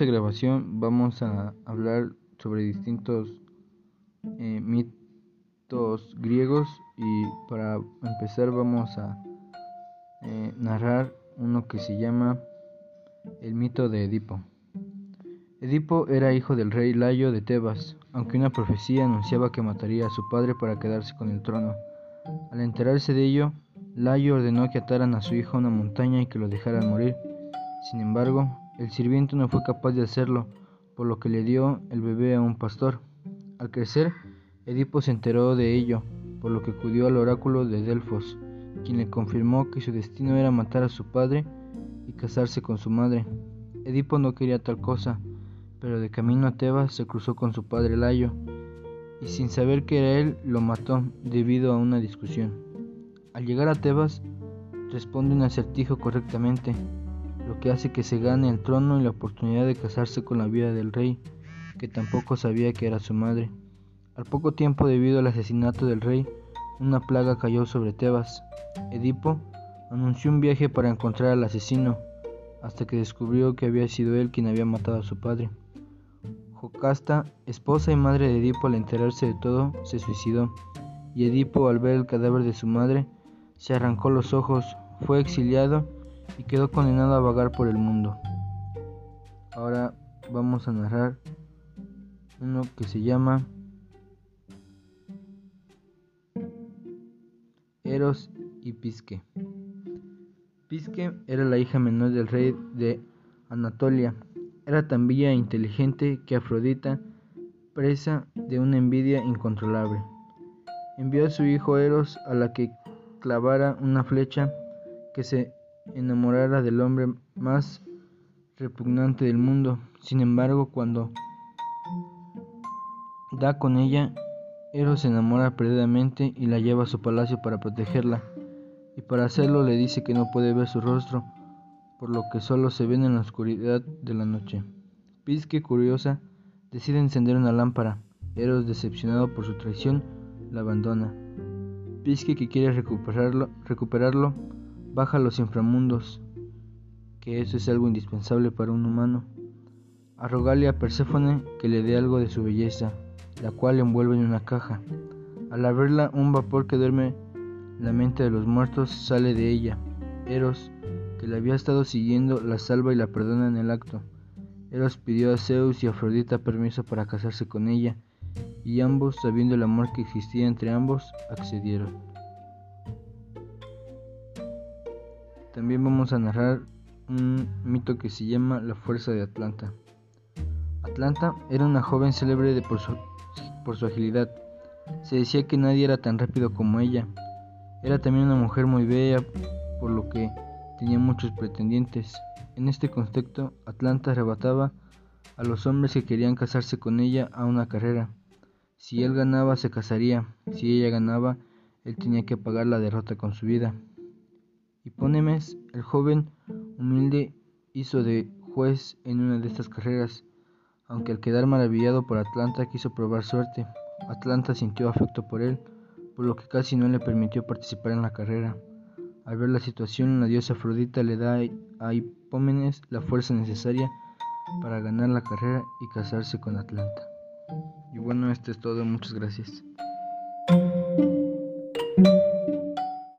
esta grabación vamos a hablar sobre distintos eh, mitos griegos y para empezar vamos a eh, narrar uno que se llama el mito de Edipo. Edipo era hijo del rey Layo de Tebas, aunque una profecía anunciaba que mataría a su padre para quedarse con el trono. Al enterarse de ello, Layo ordenó que ataran a su hijo a una montaña y que lo dejaran morir. Sin embargo, el sirviente no fue capaz de hacerlo, por lo que le dio el bebé a un pastor. Al crecer, Edipo se enteró de ello, por lo que acudió al oráculo de Delfos, quien le confirmó que su destino era matar a su padre y casarse con su madre. Edipo no quería tal cosa, pero de camino a Tebas se cruzó con su padre Layo, y sin saber que era él, lo mató debido a una discusión. Al llegar a Tebas, responde un acertijo correctamente, lo que hace que se gane el trono y la oportunidad de casarse con la vida del rey, que tampoco sabía que era su madre. Al poco tiempo, debido al asesinato del rey, una plaga cayó sobre Tebas. Edipo anunció un viaje para encontrar al asesino, hasta que descubrió que había sido él quien había matado a su padre. Jocasta, esposa y madre de Edipo, al enterarse de todo, se suicidó, y Edipo, al ver el cadáver de su madre, se arrancó los ojos, fue exiliado y quedó condenado a vagar por el mundo. Ahora vamos a narrar uno que se llama Eros y Pisque. Pisque era la hija menor del rey de Anatolia. Era tan bella e inteligente que Afrodita, presa de una envidia incontrolable, envió a su hijo Eros a la que clavara una flecha que se enamorara del hombre más repugnante del mundo. Sin embargo, cuando da con ella, Eros se enamora perdidamente y la lleva a su palacio para protegerla, y para hacerlo le dice que no puede ver su rostro, por lo que solo se ven en la oscuridad de la noche. Pisque, curiosa, decide encender una lámpara. Eros, decepcionado por su traición, la abandona. Pisque, que quiere recuperarlo, recuperarlo baja a los inframundos, que eso es algo indispensable para un humano, a rogarle a Perséfone que le dé algo de su belleza, la cual envuelve en una caja. Al abrirla, un vapor que duerme la mente de los muertos sale de ella. Eros, que la había estado siguiendo, la salva y la perdona en el acto. Eros pidió a Zeus y Afrodita permiso para casarse con ella, y ambos, sabiendo el amor que existía entre ambos, accedieron. También vamos a narrar un mito que se llama La Fuerza de Atlanta. Atlanta era una joven célebre por, su, por su agilidad. Se decía que nadie era tan rápido como ella. Era también una mujer muy bella, por lo que tenía muchos pretendientes. En este contexto, Atlanta arrebataba a los hombres que querían casarse con ella a una carrera. Si él ganaba, se casaría. Si ella ganaba, él tenía que pagar la derrota con su vida. Hipónemes, el joven humilde, hizo de juez en una de estas carreras, aunque al quedar maravillado por Atlanta quiso probar suerte. Atlanta sintió afecto por él, por lo que casi no le permitió participar en la carrera. Al ver la situación, la diosa Afrodita le da a Hipómenes la fuerza necesaria para ganar la carrera y casarse con Atlanta. Y bueno, esto es todo, muchas gracias.